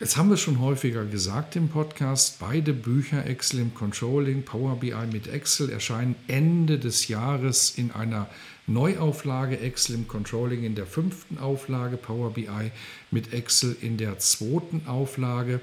Jetzt haben wir schon häufiger gesagt im Podcast, beide Bücher Excel im Controlling, Power BI mit Excel erscheinen Ende des Jahres in einer Neuauflage Excel im Controlling in der fünften Auflage, Power BI mit Excel in der zweiten Auflage.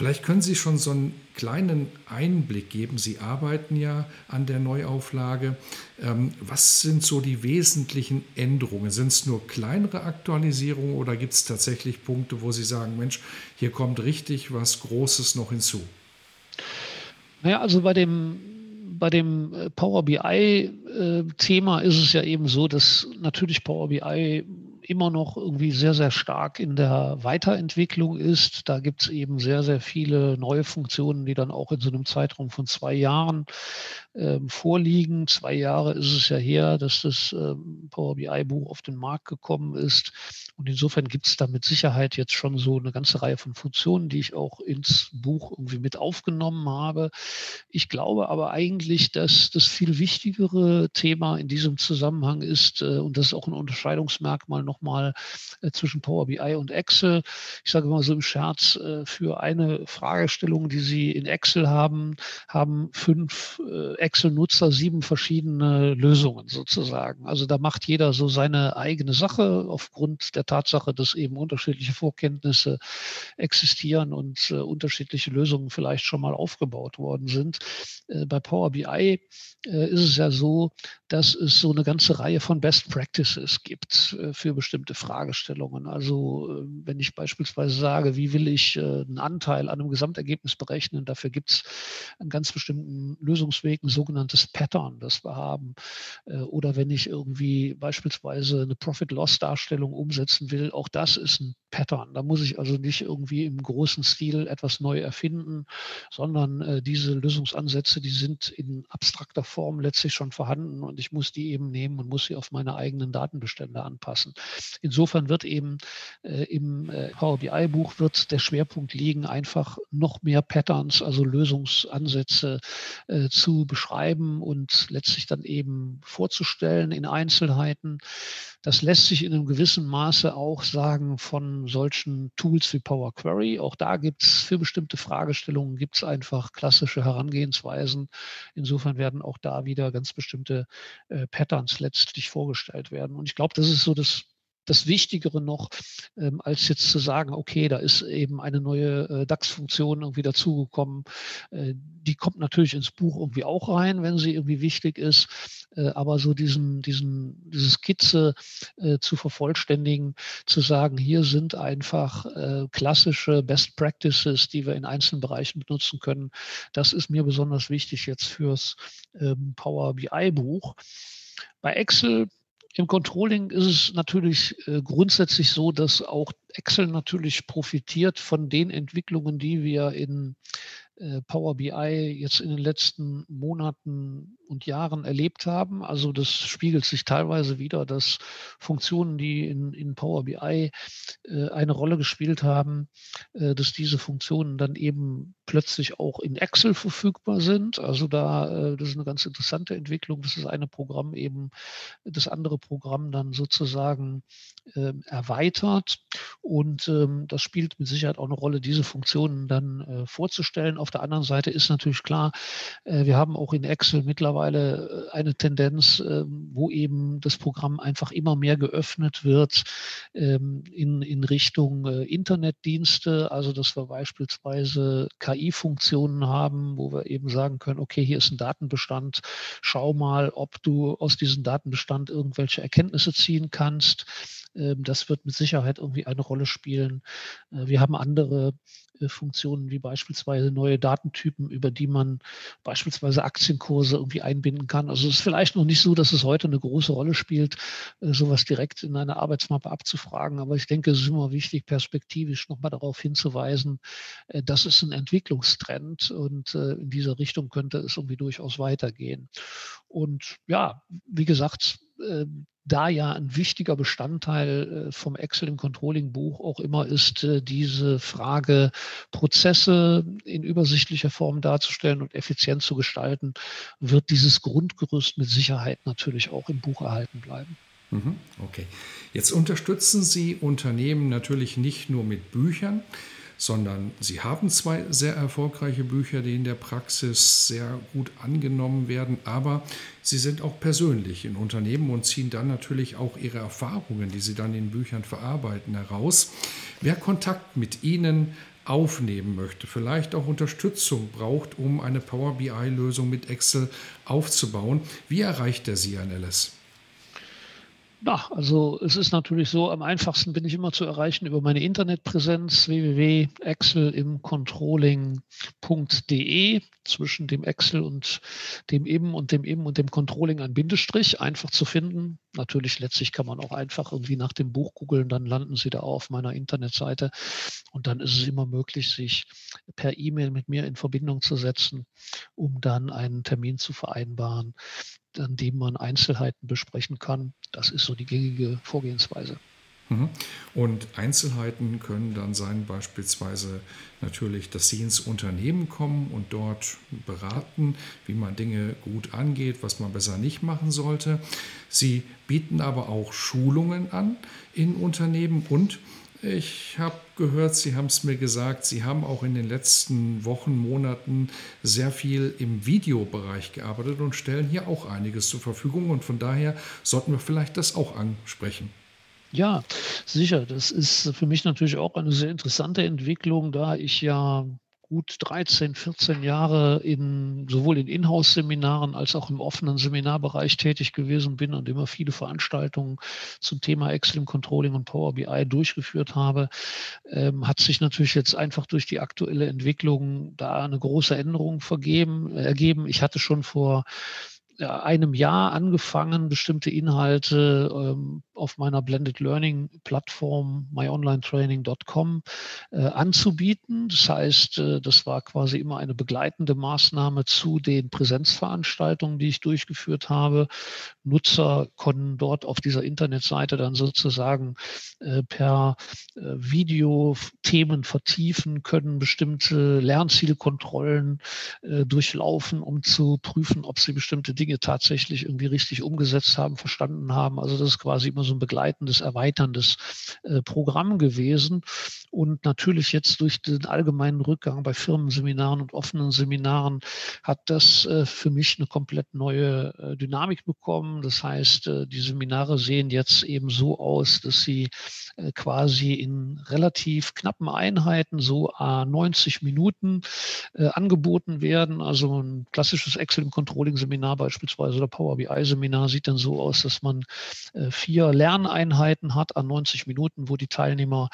Vielleicht können Sie schon so einen kleinen Einblick geben. Sie arbeiten ja an der Neuauflage. Ähm, was sind so die wesentlichen Änderungen? Sind es nur kleinere Aktualisierungen oder gibt es tatsächlich Punkte, wo Sie sagen, Mensch, hier kommt richtig was Großes noch hinzu? Naja, also bei dem bei dem äh, Power BI-Thema äh, ist es ja eben so, dass natürlich Power BI immer noch irgendwie sehr, sehr stark in der Weiterentwicklung ist. Da gibt es eben sehr, sehr viele neue Funktionen, die dann auch in so einem Zeitraum von zwei Jahren ähm, vorliegen. Zwei Jahre ist es ja her, dass das ähm, Power BI-Buch auf den Markt gekommen ist. Und insofern gibt es da mit Sicherheit jetzt schon so eine ganze Reihe von Funktionen, die ich auch ins Buch irgendwie mit aufgenommen habe. Ich glaube aber eigentlich, dass das viel wichtigere Thema in diesem Zusammenhang ist, äh, und das ist auch ein Unterscheidungsmerkmal nochmal äh, zwischen Power BI und Excel. Ich sage mal so im Scherz, äh, für eine Fragestellung, die Sie in Excel haben, haben fünf Excel-Nutzer sieben verschiedene Lösungen sozusagen. Also da macht jeder so seine eigene Sache aufgrund der Tatsache, dass eben unterschiedliche Vorkenntnisse existieren und äh, unterschiedliche Lösungen vielleicht schon mal aufgebaut worden sind. Äh, bei Power BI äh, ist es ja so, dass es so eine ganze Reihe von Best Practices gibt äh, für bestimmte Fragestellungen. Also äh, wenn ich beispielsweise sage, wie will ich äh, einen Anteil an einem Gesamtergebnis berechnen, dafür gibt es einen ganz bestimmten Lösungsweg, sogenanntes Pattern, das wir haben. Oder wenn ich irgendwie beispielsweise eine Profit-Loss-Darstellung umsetzen will, auch das ist ein Pattern. Da muss ich also nicht irgendwie im großen Stil etwas neu erfinden, sondern äh, diese Lösungsansätze, die sind in abstrakter Form letztlich schon vorhanden und ich muss die eben nehmen und muss sie auf meine eigenen Datenbestände anpassen. Insofern wird eben äh, im Power BI-Buch wird der Schwerpunkt liegen, einfach noch mehr Patterns, also Lösungsansätze zu beschreiben und letztlich dann eben vorzustellen in Einzelheiten. Das lässt sich in einem gewissen Maße auch sagen von solchen Tools wie Power Query. Auch da gibt es für bestimmte Fragestellungen gibt es einfach klassische Herangehensweisen. Insofern werden auch da wieder ganz bestimmte äh, Patterns letztlich vorgestellt werden. Und ich glaube, das ist so das das Wichtigere noch, ähm, als jetzt zu sagen, okay, da ist eben eine neue äh, DAX-Funktion irgendwie dazugekommen. Äh, die kommt natürlich ins Buch irgendwie auch rein, wenn sie irgendwie wichtig ist. Äh, aber so diesen, diesen, diese Skizze äh, zu vervollständigen, zu sagen, hier sind einfach äh, klassische Best Practices, die wir in einzelnen Bereichen benutzen können, das ist mir besonders wichtig jetzt fürs ähm, Power BI-Buch. Bei Excel im Controlling ist es natürlich äh, grundsätzlich so, dass auch Excel natürlich profitiert von den Entwicklungen, die wir in äh, Power BI jetzt in den letzten Monaten und Jahren erlebt haben. Also das spiegelt sich teilweise wieder, dass Funktionen, die in, in Power BI äh, eine Rolle gespielt haben, äh, dass diese Funktionen dann eben plötzlich auch in Excel verfügbar sind. Also da, das ist eine ganz interessante Entwicklung, dass das eine Programm eben das andere Programm dann sozusagen ähm, erweitert. Und ähm, das spielt mit Sicherheit auch eine Rolle, diese Funktionen dann vorzustellen. Auf der anderen Seite ist natürlich klar, wir haben auch in Excel mittlerweile äh, eine Tendenz, ähm, wo eben das Programm einfach immer mehr geöffnet wird ähm, in, in Richtung äh, Internetdienste. Also, dass wir beispielsweise KI-Funktionen haben, wo wir eben sagen können, okay, hier ist ein Datenbestand, schau mal, ob du aus diesem Datenbestand irgendwelche Erkenntnisse ziehen kannst. Ähm, das wird mit Sicherheit irgendwie eine Rolle spielen. Äh, wir haben andere äh, Funktionen wie beispielsweise neue Datentypen, über die man beispielsweise Aktienkurse irgendwie einbinden kann. Also es ist vielleicht noch nicht so, dass es heute eine große Rolle spielt, äh, sowas direkt in eine Arbeitsmappe abzufragen. Aber ich denke, es ist immer wichtig, perspektivisch nochmal darauf hinzuweisen, das ist ein Entwicklungstrend und in dieser Richtung könnte es irgendwie durchaus weitergehen. Und ja, wie gesagt, da ja ein wichtiger Bestandteil äh, vom Excel im Controlling-Buch auch immer ist, äh, diese Frage, Prozesse in übersichtlicher Form darzustellen und effizient zu gestalten, wird dieses Grundgerüst mit Sicherheit natürlich auch im Buch erhalten bleiben. Mhm, okay. Jetzt unterstützen Sie Unternehmen natürlich nicht nur mit Büchern, sondern sie haben zwei sehr erfolgreiche Bücher, die in der Praxis sehr gut angenommen werden, aber sie sind auch persönlich in Unternehmen und ziehen dann natürlich auch ihre Erfahrungen, die sie dann in Büchern verarbeiten, heraus. Wer Kontakt mit ihnen aufnehmen möchte, vielleicht auch Unterstützung braucht, um eine Power BI-Lösung mit Excel aufzubauen, wie erreicht er sie, Herr Ellis? Ja, also es ist natürlich so, am einfachsten bin ich immer zu erreichen über meine Internetpräsenz www.excelimcontrolling.de. Zwischen dem Excel und dem Im und dem Im und dem Controlling ein Bindestrich, einfach zu finden. Natürlich letztlich kann man auch einfach irgendwie nach dem Buch googeln, dann landen Sie da auf meiner Internetseite und dann ist es immer möglich, sich per E-Mail mit mir in Verbindung zu setzen, um dann einen Termin zu vereinbaren an dem man Einzelheiten besprechen kann. Das ist so die gängige Vorgehensweise. Mhm. Und Einzelheiten können dann sein, beispielsweise natürlich, dass Sie ins Unternehmen kommen und dort beraten, wie man Dinge gut angeht, was man besser nicht machen sollte. Sie bieten aber auch Schulungen an in Unternehmen und ich habe gehört, Sie haben es mir gesagt, Sie haben auch in den letzten Wochen, Monaten sehr viel im Videobereich gearbeitet und stellen hier auch einiges zur Verfügung. Und von daher sollten wir vielleicht das auch ansprechen. Ja, sicher. Das ist für mich natürlich auch eine sehr interessante Entwicklung, da ich ja gut 13, 14 Jahre in, sowohl in Inhouse-Seminaren als auch im offenen Seminarbereich tätig gewesen bin und immer viele Veranstaltungen zum Thema im Controlling und Power BI durchgeführt habe, ähm, hat sich natürlich jetzt einfach durch die aktuelle Entwicklung da eine große Änderung vergeben, ergeben. Ich hatte schon vor einem Jahr angefangen, bestimmte Inhalte ähm, auf meiner Blended Learning Plattform myonlinetraining.com äh, anzubieten. Das heißt, äh, das war quasi immer eine begleitende Maßnahme zu den Präsenzveranstaltungen, die ich durchgeführt habe. Nutzer konnten dort auf dieser Internetseite dann sozusagen äh, per äh, Video Themen vertiefen, können bestimmte Lernzielkontrollen äh, durchlaufen, um zu prüfen, ob sie bestimmte Dinge tatsächlich irgendwie richtig umgesetzt haben, verstanden haben. Also das ist quasi immer so ein begleitendes, erweiterndes äh, Programm gewesen. Und natürlich jetzt durch den allgemeinen Rückgang bei Firmenseminaren und offenen Seminaren hat das äh, für mich eine komplett neue äh, Dynamik bekommen. Das heißt, äh, die Seminare sehen jetzt eben so aus, dass sie äh, quasi in relativ knappen Einheiten, so 90 Minuten äh, angeboten werden. Also ein klassisches Excel im Controlling-Seminar beispielsweise oder Power BI-Seminar sieht dann so aus, dass man vier Lerneinheiten hat an 90 Minuten, wo die Teilnehmer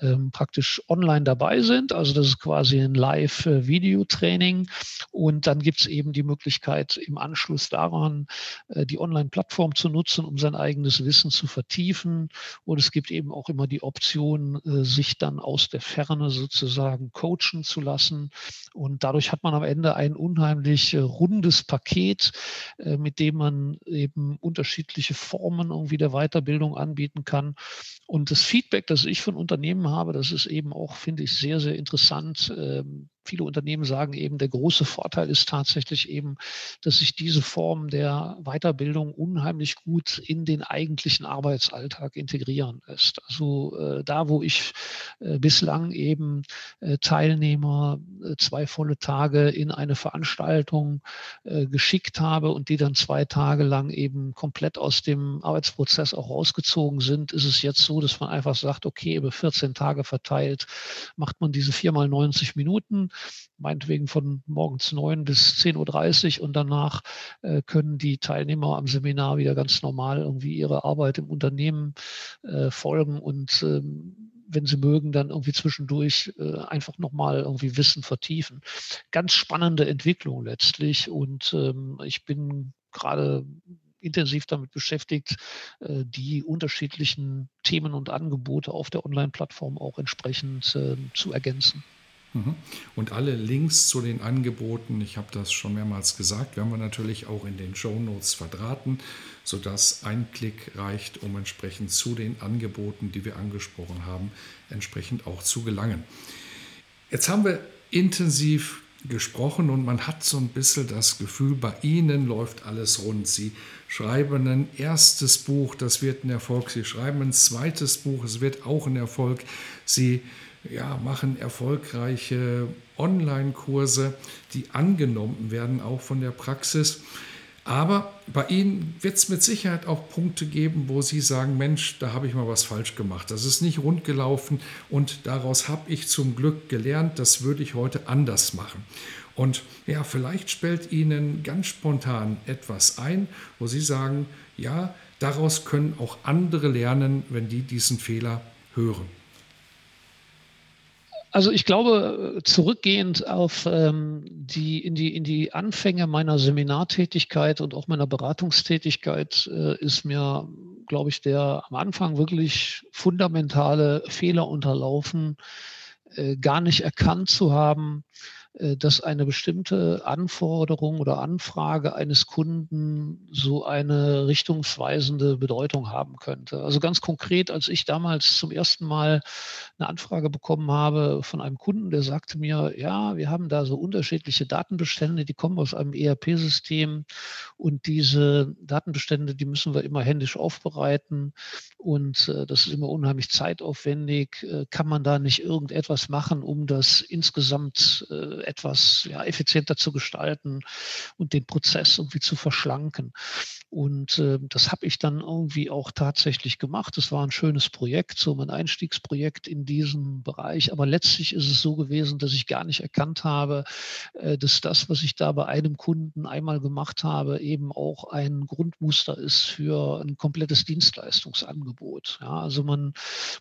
ähm, praktisch online dabei sind. Also das ist quasi ein Live-Video-Training. Und dann gibt es eben die Möglichkeit, im Anschluss daran äh, die Online-Plattform zu nutzen, um sein eigenes Wissen zu vertiefen. Und es gibt eben auch immer die Option, äh, sich dann aus der Ferne sozusagen coachen zu lassen. Und dadurch hat man am Ende ein unheimlich äh, rundes Paket, mit dem man eben unterschiedliche Formen irgendwie der Weiterbildung anbieten kann. Und das Feedback, das ich von Unternehmen habe, das ist eben auch, finde ich, sehr, sehr interessant. Viele Unternehmen sagen eben, der große Vorteil ist tatsächlich eben, dass sich diese Form der Weiterbildung unheimlich gut in den eigentlichen Arbeitsalltag integrieren lässt. Also äh, da, wo ich äh, bislang eben äh, Teilnehmer äh, zwei volle Tage in eine Veranstaltung äh, geschickt habe und die dann zwei Tage lang eben komplett aus dem Arbeitsprozess auch rausgezogen sind, ist es jetzt so, dass man einfach sagt, okay, über 14 Tage verteilt macht man diese viermal 90 Minuten meinetwegen von morgens 9 bis 10.30 Uhr und danach äh, können die Teilnehmer am Seminar wieder ganz normal irgendwie ihre Arbeit im Unternehmen äh, folgen und ähm, wenn sie mögen, dann irgendwie zwischendurch äh, einfach nochmal irgendwie Wissen vertiefen. Ganz spannende Entwicklung letztlich und ähm, ich bin gerade intensiv damit beschäftigt, äh, die unterschiedlichen Themen und Angebote auf der Online-Plattform auch entsprechend äh, zu ergänzen. Mhm. Und alle Links zu den Angeboten, ich habe das schon mehrmals gesagt, werden wir natürlich auch in den Show Notes verdrahten, sodass ein Klick reicht, um entsprechend zu den Angeboten, die wir angesprochen haben, entsprechend auch zu gelangen. Jetzt haben wir intensiv gesprochen und man hat so ein bisschen das Gefühl, bei Ihnen läuft alles rund. Sie schreiben ein erstes Buch, das wird ein Erfolg. Sie schreiben ein zweites Buch, es wird auch ein Erfolg. Sie ja, machen erfolgreiche Online-Kurse, die angenommen werden, auch von der Praxis. Aber bei Ihnen wird es mit Sicherheit auch Punkte geben, wo Sie sagen, Mensch, da habe ich mal was falsch gemacht. Das ist nicht rund gelaufen und daraus habe ich zum Glück gelernt, das würde ich heute anders machen. Und ja, vielleicht spellt Ihnen ganz spontan etwas ein, wo Sie sagen, ja, daraus können auch andere lernen, wenn die diesen Fehler hören. Also ich glaube, zurückgehend auf ähm, die, in, die, in die Anfänge meiner Seminartätigkeit und auch meiner Beratungstätigkeit äh, ist mir, glaube ich, der am Anfang wirklich fundamentale Fehler unterlaufen, äh, gar nicht erkannt zu haben, dass eine bestimmte Anforderung oder Anfrage eines Kunden so eine richtungsweisende Bedeutung haben könnte. Also ganz konkret, als ich damals zum ersten Mal eine Anfrage bekommen habe von einem Kunden, der sagte mir, ja, wir haben da so unterschiedliche Datenbestände, die kommen aus einem ERP-System und diese Datenbestände, die müssen wir immer händisch aufbereiten und äh, das ist immer unheimlich zeitaufwendig. Äh, kann man da nicht irgendetwas machen, um das insgesamt etwas ja, effizienter zu gestalten und den Prozess irgendwie zu verschlanken. Und äh, das habe ich dann irgendwie auch tatsächlich gemacht. Es war ein schönes Projekt, so mein Einstiegsprojekt in diesem Bereich. Aber letztlich ist es so gewesen, dass ich gar nicht erkannt habe, äh, dass das, was ich da bei einem Kunden einmal gemacht habe, eben auch ein Grundmuster ist für ein komplettes Dienstleistungsangebot. Ja, also man,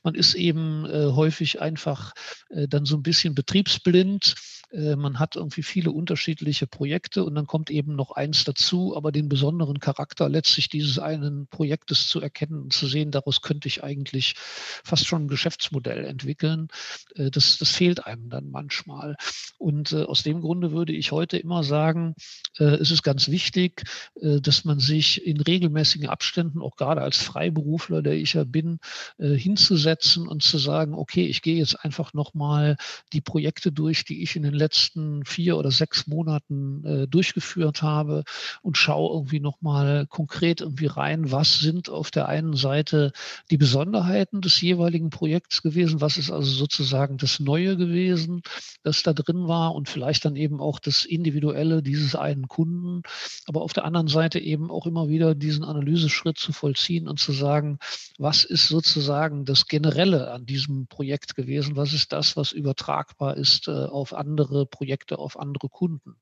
man ist eben äh, häufig einfach äh, dann so ein bisschen betriebsblind äh, man hat irgendwie viele unterschiedliche Projekte und dann kommt eben noch eins dazu, aber den besonderen Charakter letztlich dieses einen Projektes zu erkennen und zu sehen, daraus könnte ich eigentlich fast schon ein Geschäftsmodell entwickeln. Äh, das, das fehlt einem dann manchmal. Und äh, aus dem Grunde würde ich heute immer sagen, es ist ganz wichtig, dass man sich in regelmäßigen Abständen, auch gerade als Freiberufler, der ich ja bin, hinzusetzen und zu sagen, okay, ich gehe jetzt einfach nochmal die Projekte durch, die ich in den letzten vier oder sechs Monaten äh, durchgeführt habe und schaue irgendwie nochmal konkret irgendwie rein, was sind auf der einen Seite die Besonderheiten des jeweiligen Projekts gewesen, was ist also sozusagen das Neue gewesen, das da drin war und vielleicht dann eben auch das Individuelle dieses einen Kunden, aber auf der anderen Seite eben auch immer wieder diesen Analyseschritt zu vollziehen und zu sagen, was ist sozusagen das Generelle an diesem Projekt gewesen, was ist das, was übertragbar ist äh, auf andere Projekte auf andere Kunden.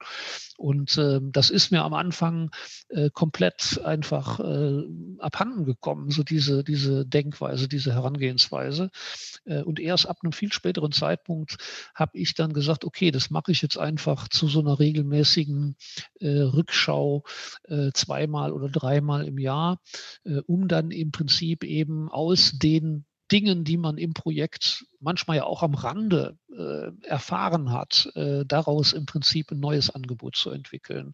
Und äh, das ist mir am Anfang äh, komplett einfach äh, abhanden gekommen, so diese, diese Denkweise, diese Herangehensweise. Äh, und erst ab einem viel späteren Zeitpunkt habe ich dann gesagt, okay, das mache ich jetzt einfach zu so einer regelmäßigen äh, Rückschau äh, zweimal oder dreimal im Jahr, um dann im Prinzip eben aus den Dingen, die man im Projekt manchmal ja auch am Rande äh, erfahren hat, äh, daraus im Prinzip ein neues Angebot zu entwickeln.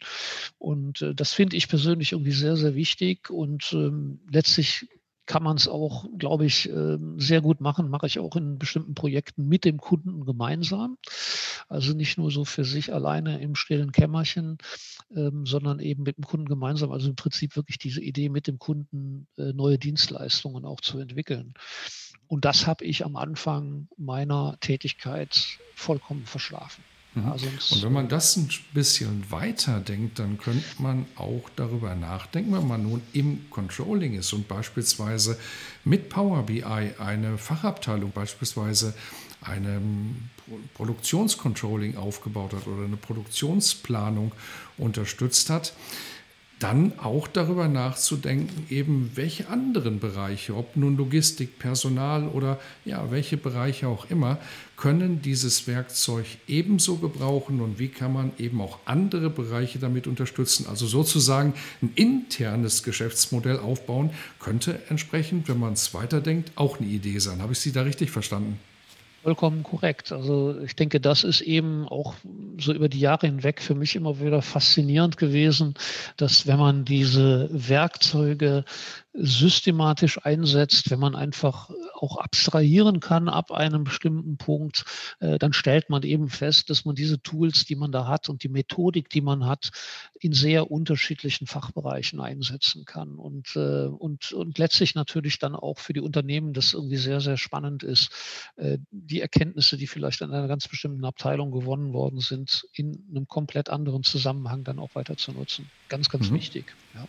Und äh, das finde ich persönlich irgendwie sehr, sehr wichtig und ähm, letztlich kann man es auch, glaube ich, ähm, sehr gut machen. Mache ich auch in bestimmten Projekten mit dem Kunden gemeinsam. Also nicht nur so für sich alleine im stillen Kämmerchen, ähm, sondern eben mit dem Kunden gemeinsam. Also im Prinzip wirklich diese Idee mit dem Kunden äh, neue Dienstleistungen auch zu entwickeln. Und das habe ich am Anfang meiner Tätigkeit vollkommen verschlafen. Mhm. Also und wenn man das ein bisschen weiter denkt, dann könnte man auch darüber nachdenken, wenn man nun im Controlling ist und beispielsweise mit Power BI eine Fachabteilung beispielsweise einem Produktionscontrolling aufgebaut hat oder eine Produktionsplanung unterstützt hat, dann auch darüber nachzudenken, eben welche anderen Bereiche, ob nun Logistik, Personal oder ja, welche Bereiche auch immer, können dieses Werkzeug ebenso gebrauchen und wie kann man eben auch andere Bereiche damit unterstützen. Also sozusagen ein internes Geschäftsmodell aufbauen, könnte entsprechend, wenn man es weiterdenkt, auch eine Idee sein. Habe ich Sie da richtig verstanden? Vollkommen korrekt. Also ich denke, das ist eben auch so über die Jahre hinweg für mich immer wieder faszinierend gewesen, dass wenn man diese Werkzeuge systematisch einsetzt, wenn man einfach auch abstrahieren kann ab einem bestimmten Punkt, äh, dann stellt man eben fest, dass man diese Tools, die man da hat und die Methodik, die man hat, in sehr unterschiedlichen Fachbereichen einsetzen kann. Und, äh, und, und letztlich natürlich dann auch für die Unternehmen das irgendwie sehr, sehr spannend ist, äh, die Erkenntnisse, die vielleicht in einer ganz bestimmten Abteilung gewonnen worden sind, in einem komplett anderen Zusammenhang dann auch weiter zu nutzen. Ganz, ganz mhm. wichtig. Ja.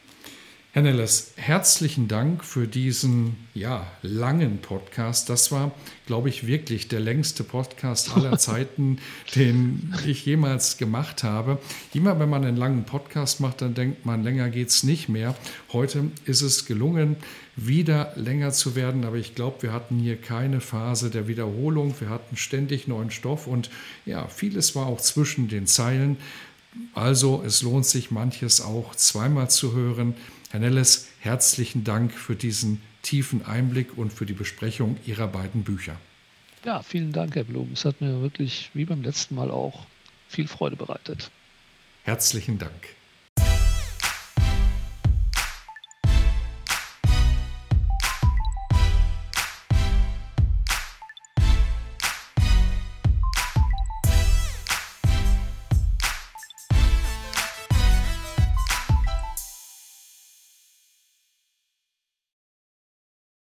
Herr Nelles, herzlichen Dank für diesen ja, langen Podcast. Das war, glaube ich, wirklich der längste Podcast aller Zeiten, den ich jemals gemacht habe. Immer wenn man einen langen Podcast macht, dann denkt man, länger geht es nicht mehr. Heute ist es gelungen, wieder länger zu werden, aber ich glaube, wir hatten hier keine Phase der Wiederholung. Wir hatten ständig neuen Stoff und ja, vieles war auch zwischen den Zeilen. Also es lohnt sich manches auch zweimal zu hören. Herr Nelles, herzlichen Dank für diesen tiefen Einblick und für die Besprechung Ihrer beiden Bücher. Ja, vielen Dank, Herr Blum. Es hat mir wirklich, wie beim letzten Mal auch, viel Freude bereitet. Herzlichen Dank.